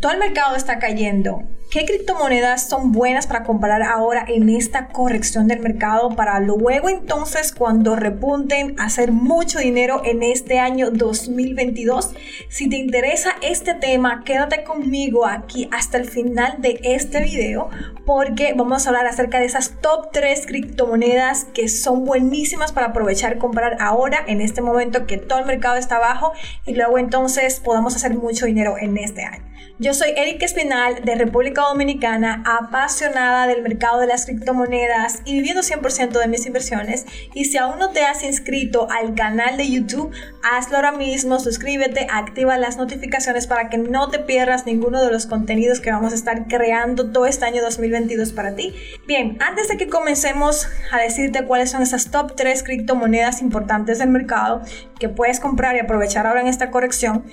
Todo el mercado está cayendo. ¿Qué criptomonedas son buenas para comprar ahora en esta corrección del mercado para luego entonces cuando repunten hacer mucho dinero en este año 2022? Si te interesa este tema, quédate conmigo aquí hasta el final de este video porque vamos a hablar acerca de esas top 3 criptomonedas que son buenísimas para aprovechar comprar ahora en este momento que todo el mercado está bajo y luego entonces podamos hacer mucho dinero en este año. Yo soy Erika Espinal de República Dominicana, apasionada del mercado de las criptomonedas y viviendo 100% de mis inversiones. Y si aún no te has inscrito al canal de YouTube, hazlo ahora mismo, suscríbete, activa las notificaciones para que no te pierdas ninguno de los contenidos que vamos a estar creando todo este año 2022 para ti. Bien, antes de que comencemos a decirte cuáles son esas top 3 criptomonedas importantes del mercado que puedes comprar y aprovechar ahora en esta corrección,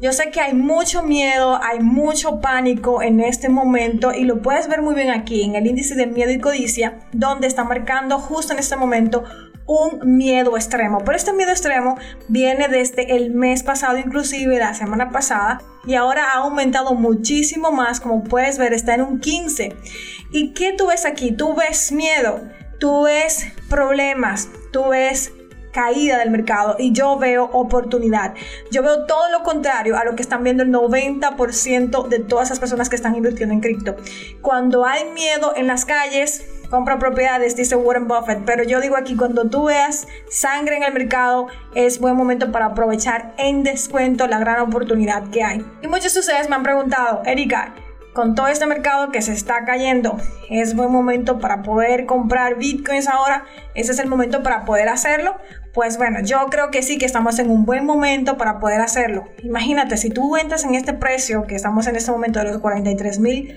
yo sé que hay mucho miedo, hay mucho pánico en este momento y lo puedes ver muy bien aquí en el índice de miedo y codicia, donde está marcando justo en este momento un miedo extremo. Pero este miedo extremo viene desde el mes pasado, inclusive la semana pasada, y ahora ha aumentado muchísimo más. Como puedes ver, está en un 15. ¿Y qué tú ves aquí? Tú ves miedo, tú ves problemas, tú ves caída del mercado y yo veo oportunidad. Yo veo todo lo contrario a lo que están viendo el 90% de todas esas personas que están invirtiendo en cripto. Cuando hay miedo en las calles, compra propiedades, dice Warren Buffett, pero yo digo aquí, cuando tú veas sangre en el mercado, es buen momento para aprovechar en descuento la gran oportunidad que hay. Y muchos de ustedes me han preguntado, Erika, con todo este mercado que se está cayendo, es buen momento para poder comprar bitcoins ahora. Ese es el momento para poder hacerlo. Pues bueno, yo creo que sí que estamos en un buen momento para poder hacerlo. Imagínate, si tú entras en este precio, que estamos en este momento de los 43 mil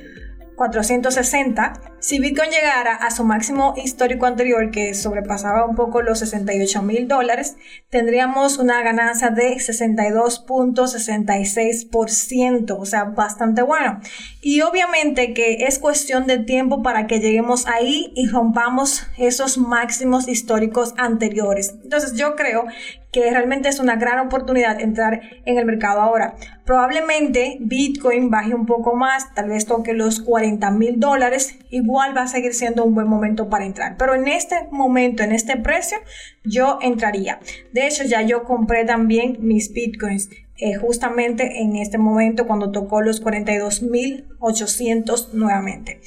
460. Si Bitcoin llegara a su máximo histórico anterior, que sobrepasaba un poco los 68 mil dólares, tendríamos una ganancia de 62.66%, o sea, bastante bueno. Y obviamente que es cuestión de tiempo para que lleguemos ahí y rompamos esos máximos históricos anteriores. Entonces yo creo que realmente es una gran oportunidad entrar en el mercado ahora. Probablemente Bitcoin baje un poco más, tal vez toque los 40 mil dólares, igual va a seguir siendo un buen momento para entrar. Pero en este momento, en este precio, yo entraría. De hecho, ya yo compré también mis Bitcoins. Eh, justamente en este momento cuando tocó los 42.800 nuevamente.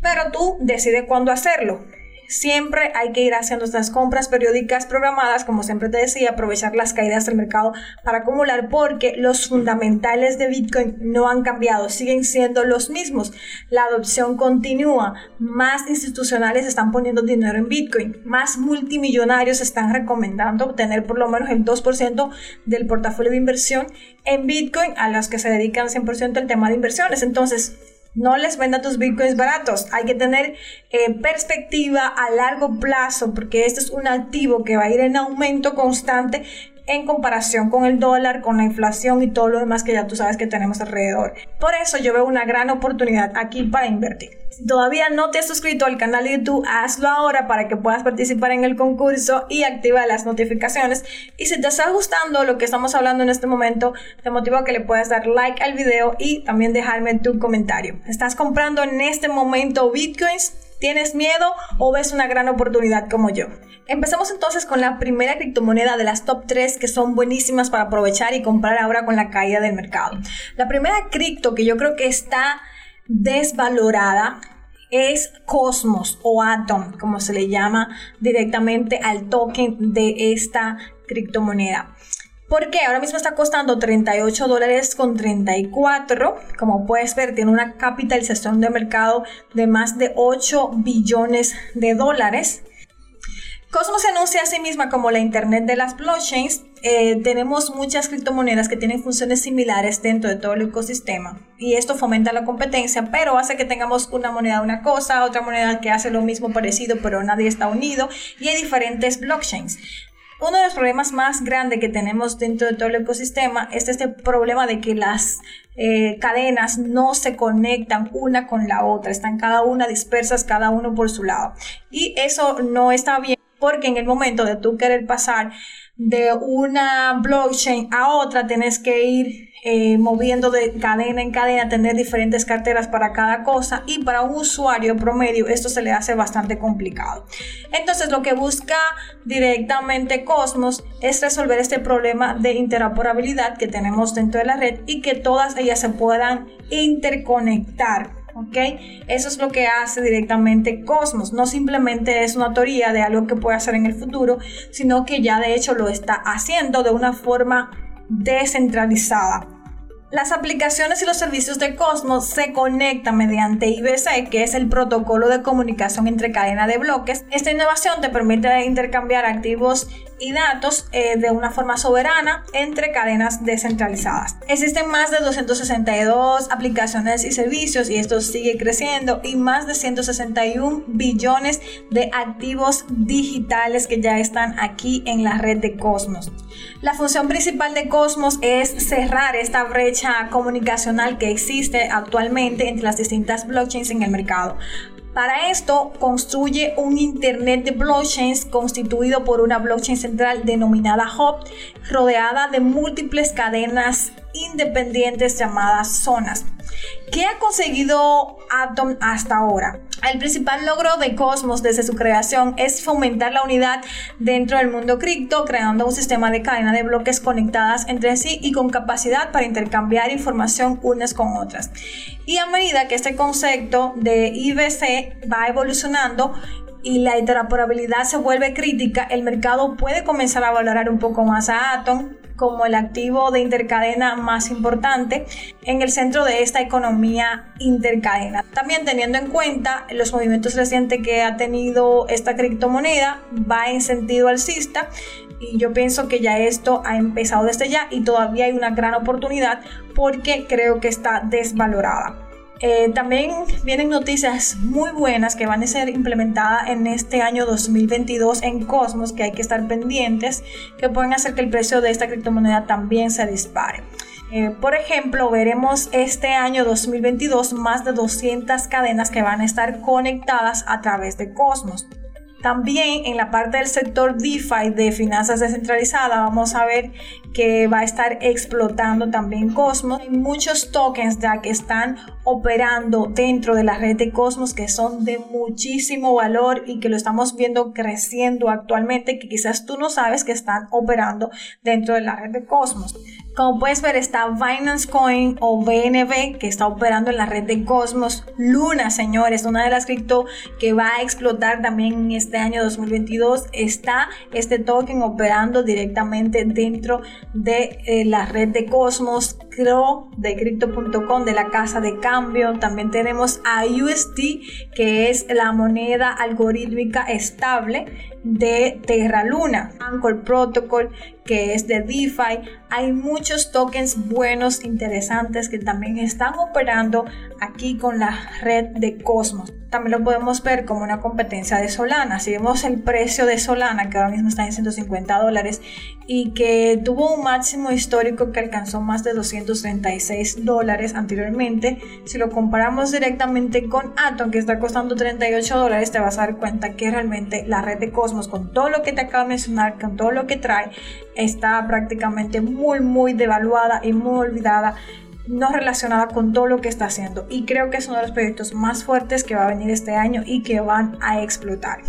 Pero tú decides cuándo hacerlo siempre hay que ir haciendo estas compras periódicas programadas, como siempre te decía, aprovechar las caídas del mercado para acumular porque los fundamentales de Bitcoin no han cambiado, siguen siendo los mismos. La adopción continúa, más institucionales están poniendo dinero en Bitcoin, más multimillonarios están recomendando obtener por lo menos el 2% del portafolio de inversión en Bitcoin a los que se dedican 100% al tema de inversiones. Entonces, no les venda tus bitcoins baratos. Hay que tener eh, perspectiva a largo plazo porque este es un activo que va a ir en aumento constante en comparación con el dólar, con la inflación y todo lo demás que ya tú sabes que tenemos alrededor. Por eso yo veo una gran oportunidad aquí para invertir. Si todavía no te has suscrito al canal de YouTube, hazlo ahora para que puedas participar en el concurso y activa las notificaciones. Y si te está gustando lo que estamos hablando en este momento, te motivo a que le puedas dar like al video y también dejarme tu comentario. ¿Estás comprando en este momento bitcoins? ¿Tienes miedo o ves una gran oportunidad como yo? Empezamos entonces con la primera criptomoneda de las top 3 que son buenísimas para aprovechar y comprar ahora con la caída del mercado. La primera cripto que yo creo que está desvalorada es Cosmos o Atom, como se le llama directamente al token de esta criptomoneda. Porque ahora mismo está costando 38 dólares con 34. Como puedes ver, tiene una capitalización de mercado de más de 8 billones de dólares. Cosmos se anuncia a sí misma como la Internet de las blockchains. Eh, tenemos muchas criptomonedas que tienen funciones similares dentro de todo el ecosistema y esto fomenta la competencia, pero hace que tengamos una moneda de una cosa, otra moneda que hace lo mismo parecido, pero nadie está unido y hay diferentes blockchains. Uno de los problemas más grandes que tenemos dentro de todo el ecosistema es este problema de que las eh, cadenas no se conectan una con la otra, están cada una dispersas, cada uno por su lado. Y eso no está bien porque en el momento de tú querer pasar de una blockchain a otra, tienes que ir eh, moviendo de cadena en cadena, tener diferentes carteras para cada cosa y para un usuario promedio esto se le hace bastante complicado. Entonces lo que busca directamente Cosmos es resolver este problema de interoperabilidad que tenemos dentro de la red y que todas ellas se puedan interconectar ¿ok? Eso es lo que hace directamente Cosmos. No simplemente es una teoría de algo que puede hacer en el futuro, sino que ya de hecho lo está haciendo de una forma descentralizada. Las aplicaciones y los servicios de Cosmos se conectan mediante IBC, que es el protocolo de comunicación entre cadena de bloques. Esta innovación te permite intercambiar activos y datos eh, de una forma soberana entre cadenas descentralizadas. Existen más de 262 aplicaciones y servicios y esto sigue creciendo y más de 161 billones de activos digitales que ya están aquí en la red de Cosmos. La función principal de Cosmos es cerrar esta brecha comunicacional que existe actualmente entre las distintas blockchains en el mercado. Para esto, construye un Internet de blockchains constituido por una blockchain central denominada Hub, rodeada de múltiples cadenas independientes llamadas zonas. ¿Qué ha conseguido Atom hasta ahora? El principal logro de Cosmos desde su creación es fomentar la unidad dentro del mundo cripto, creando un sistema de cadena de bloques conectadas entre sí y con capacidad para intercambiar información unas con otras. Y a medida que este concepto de IBC va evolucionando, y la interoperabilidad se vuelve crítica, el mercado puede comenzar a valorar un poco más a Atom como el activo de intercadena más importante en el centro de esta economía intercadena. También teniendo en cuenta los movimientos recientes que ha tenido esta criptomoneda, va en sentido alcista y yo pienso que ya esto ha empezado desde ya y todavía hay una gran oportunidad porque creo que está desvalorada. Eh, también vienen noticias muy buenas que van a ser implementadas en este año 2022 en Cosmos, que hay que estar pendientes, que pueden hacer que el precio de esta criptomoneda también se dispare. Eh, por ejemplo, veremos este año 2022 más de 200 cadenas que van a estar conectadas a través de Cosmos. También en la parte del sector DeFi de finanzas descentralizadas vamos a ver que va a estar explotando también Cosmos. Hay muchos tokens ya que están operando dentro de la red de Cosmos que son de muchísimo valor y que lo estamos viendo creciendo actualmente que quizás tú no sabes que están operando dentro de la red de Cosmos. Como puedes ver está Binance Coin o BNB que está operando en la red de Cosmos. Luna, señores, una de las cripto que va a explotar también en este año 2022. Está este token operando directamente dentro de eh, la red de Cosmos. Creo de crypto.com de la casa de cambio. También tenemos a USD que es la moneda algorítmica estable de Terra Luna. Anchor Protocol que es de DeFi. Hay muchos tokens buenos, interesantes que también están operando aquí con la red de Cosmos. También lo podemos ver como una competencia de Solana. Si vemos el precio de Solana, que ahora mismo está en 150 dólares y que tuvo un máximo histórico que alcanzó más de 236 dólares anteriormente, si lo comparamos directamente con Atom, que está costando 38 dólares, te vas a dar cuenta que realmente la red de Cosmos, con todo lo que te acabo de mencionar, con todo lo que trae, está prácticamente muy, muy devaluada y muy olvidada no relacionada con todo lo que está haciendo y creo que es uno de los proyectos más fuertes que va a venir este año y que van a explotar.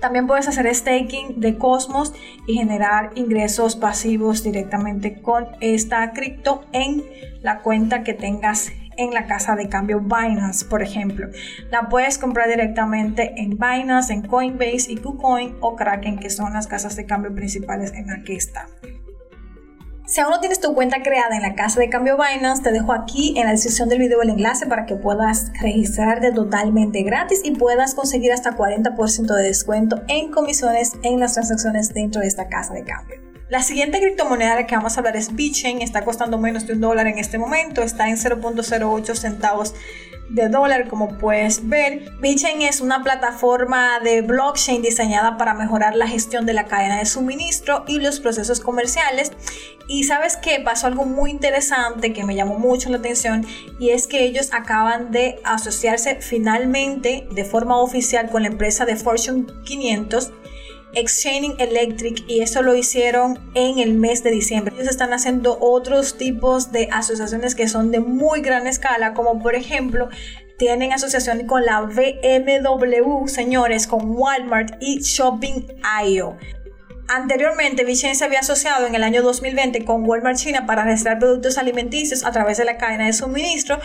También puedes hacer staking de Cosmos y generar ingresos pasivos directamente con esta cripto en la cuenta que tengas en la casa de cambio Binance, por ejemplo. La puedes comprar directamente en Binance, en Coinbase y KuCoin o Kraken, que son las casas de cambio principales en la que está. Si aún no tienes tu cuenta creada en la casa de cambio Binance, te dejo aquí en la descripción del video el enlace para que puedas registrarte totalmente gratis y puedas conseguir hasta 40% de descuento en comisiones en las transacciones dentro de esta casa de cambio. La siguiente criptomoneda de la que vamos a hablar es BitChain, está costando menos de un dólar en este momento, está en 0.08 centavos de dólar, como puedes ver. BitChain es una plataforma de blockchain diseñada para mejorar la gestión de la cadena de suministro y los procesos comerciales. Y sabes que pasó algo muy interesante que me llamó mucho la atención y es que ellos acaban de asociarse finalmente de forma oficial con la empresa de Fortune 500 Exchanging Electric y eso lo hicieron en el mes de diciembre. Ellos están haciendo otros tipos de asociaciones que son de muy gran escala, como por ejemplo tienen asociación con la BMW, señores, con Walmart y Shopping.io. Anteriormente, Vichen se había asociado en el año 2020 con Walmart China para registrar productos alimenticios a través de la cadena de suministro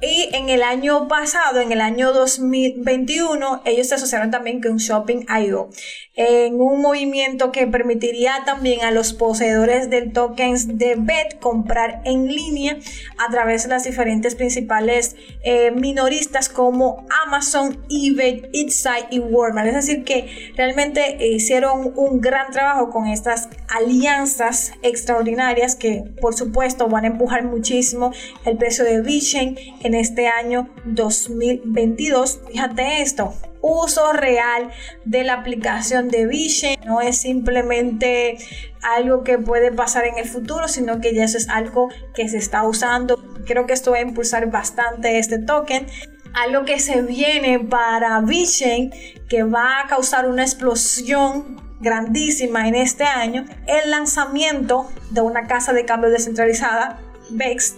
y en el año pasado, en el año 2021, ellos se asociaron también con Shopping.io en un movimiento que permitiría también a los poseedores del tokens de BET comprar en línea a través de las diferentes principales eh, minoristas como Amazon, eBay, Etsy y Walmart. Es decir, que realmente hicieron un gran trabajo con estas alianzas extraordinarias que por supuesto van a empujar muchísimo el precio de Bitcoin en este año 2022. Fíjate esto, uso real de la aplicación de Vision. No es simplemente algo que puede pasar en el futuro, sino que ya eso es algo que se está usando. Creo que esto va a impulsar bastante este token. Algo que se viene para Vision, que va a causar una explosión grandísima en este año, el lanzamiento de una casa de cambio descentralizada, BEX,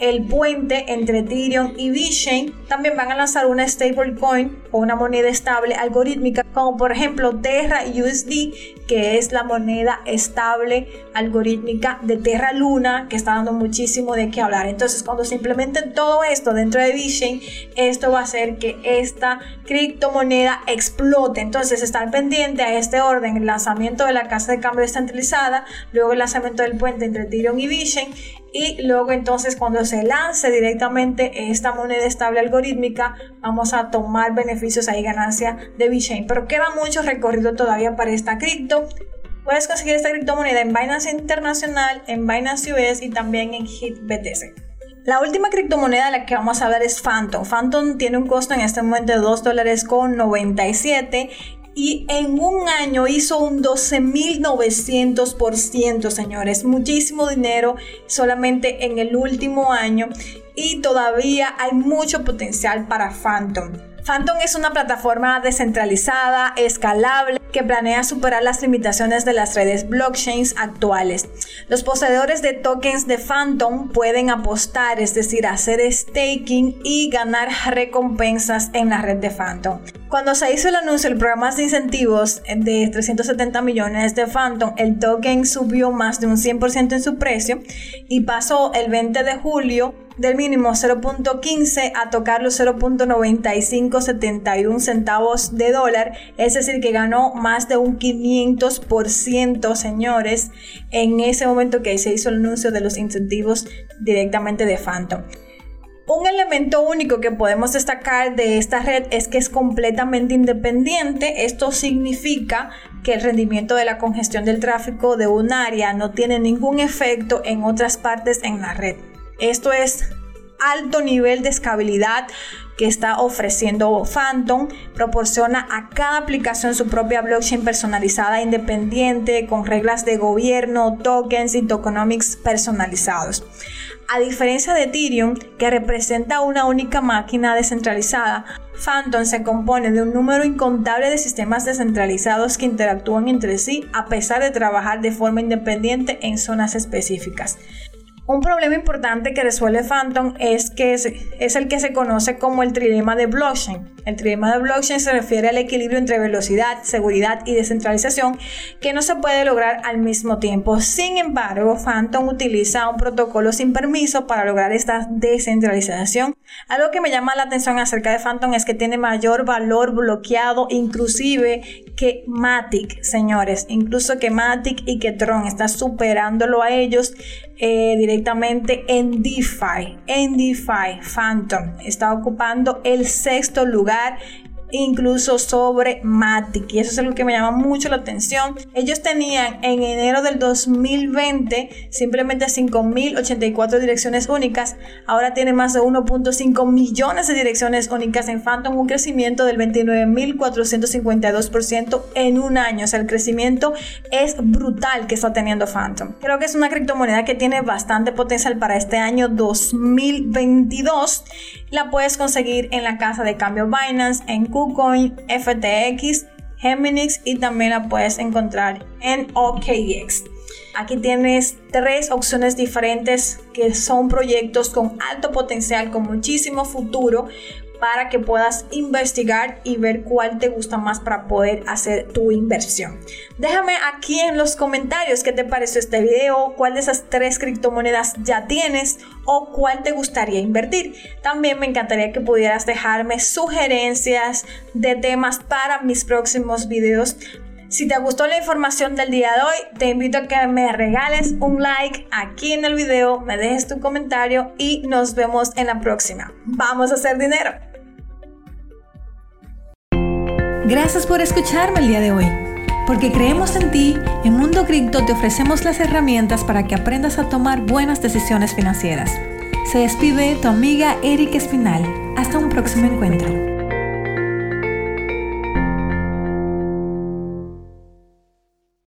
el puente entre Ethereum y VeChain. También van a lanzar una stablecoin o una moneda estable algorítmica, como por ejemplo Terra USD, que es la moneda estable algorítmica de Terra Luna, que está dando muchísimo de qué hablar. Entonces, cuando se implementen todo esto dentro de VeChain, esto va a hacer que esta criptomoneda explote. Entonces, estar pendiente a este orden, el lanzamiento de la casa de cambio descentralizada, luego el lanzamiento del puente entre Ethereum y VeChain y luego entonces cuando se lance directamente esta moneda estable algorítmica vamos a tomar beneficios ahí ganancia de VeChain pero queda mucho recorrido todavía para esta cripto. Puedes conseguir esta criptomoneda en Binance Internacional en Binance US y también en HitBTC la última criptomoneda de la que vamos a hablar es Phantom. Phantom tiene un costo en este momento de 2 dólares con 97 y en un año hizo un 12.900%, señores. Muchísimo dinero solamente en el último año y todavía hay mucho potencial para Phantom. Phantom es una plataforma descentralizada, escalable, que planea superar las limitaciones de las redes blockchains actuales. Los poseedores de tokens de Phantom pueden apostar, es decir, hacer staking y ganar recompensas en la red de Phantom. Cuando se hizo el anuncio del programa de incentivos de 370 millones de Phantom, el token subió más de un 100% en su precio y pasó el 20 de julio del mínimo 0.15 a tocar los 0.9571 centavos de dólar, es decir, que ganó más de un 500%, señores, en ese momento que se hizo el anuncio de los incentivos directamente de Phantom. Un elemento único que podemos destacar de esta red es que es completamente independiente. Esto significa que el rendimiento de la congestión del tráfico de un área no tiene ningún efecto en otras partes en la red. Esto es alto nivel de escalabilidad que está ofreciendo Phantom. Proporciona a cada aplicación su propia blockchain personalizada independiente con reglas de gobierno, tokens y tokenomics personalizados. A diferencia de Ethereum, que representa una única máquina descentralizada, Phantom se compone de un número incontable de sistemas descentralizados que interactúan entre sí a pesar de trabajar de forma independiente en zonas específicas. Un problema importante que resuelve Phantom es que es, el que se conoce como el trilema de blockchain. El trilema de blockchain se refiere al equilibrio entre velocidad, seguridad y descentralización que no se puede lograr al mismo tiempo. Sin embargo, Phantom utiliza un protocolo sin permiso para lograr esta descentralización. Algo que me llama la atención acerca de Phantom es que tiene mayor valor bloqueado, inclusive que Matic, señores, incluso que Matic y que Tron está superándolo a ellos eh, directamente en DeFi. En DeFi, Phantom está ocupando el sexto lugar incluso sobre Matic. Y eso es algo que me llama mucho la atención. Ellos tenían en enero del 2020 simplemente 5.084 direcciones únicas. Ahora tiene más de 1.5 millones de direcciones únicas en Phantom, un crecimiento del 29.452% en un año. O sea, el crecimiento es brutal que está teniendo Phantom. Creo que es una criptomoneda que tiene bastante potencial para este año 2022. La puedes conseguir en la casa de cambio Binance, en KuCoin, FTX Geminix y también la puedes encontrar en OKX. Aquí tienes tres opciones diferentes que son proyectos con alto potencial, con muchísimo futuro para que puedas investigar y ver cuál te gusta más para poder hacer tu inversión. Déjame aquí en los comentarios qué te pareció este video, cuál de esas tres criptomonedas ya tienes o cuál te gustaría invertir. También me encantaría que pudieras dejarme sugerencias de temas para mis próximos videos si te gustó la información del día de hoy, te invito a que me regales un like aquí en el video, me dejes tu comentario y nos vemos en la próxima. ¡Vamos a hacer dinero! Gracias por escucharme el día de hoy. Porque creemos en ti, en Mundo Cripto te ofrecemos las herramientas para que aprendas a tomar buenas decisiones financieras. Se despide tu amiga Erika Espinal. Hasta un próximo encuentro.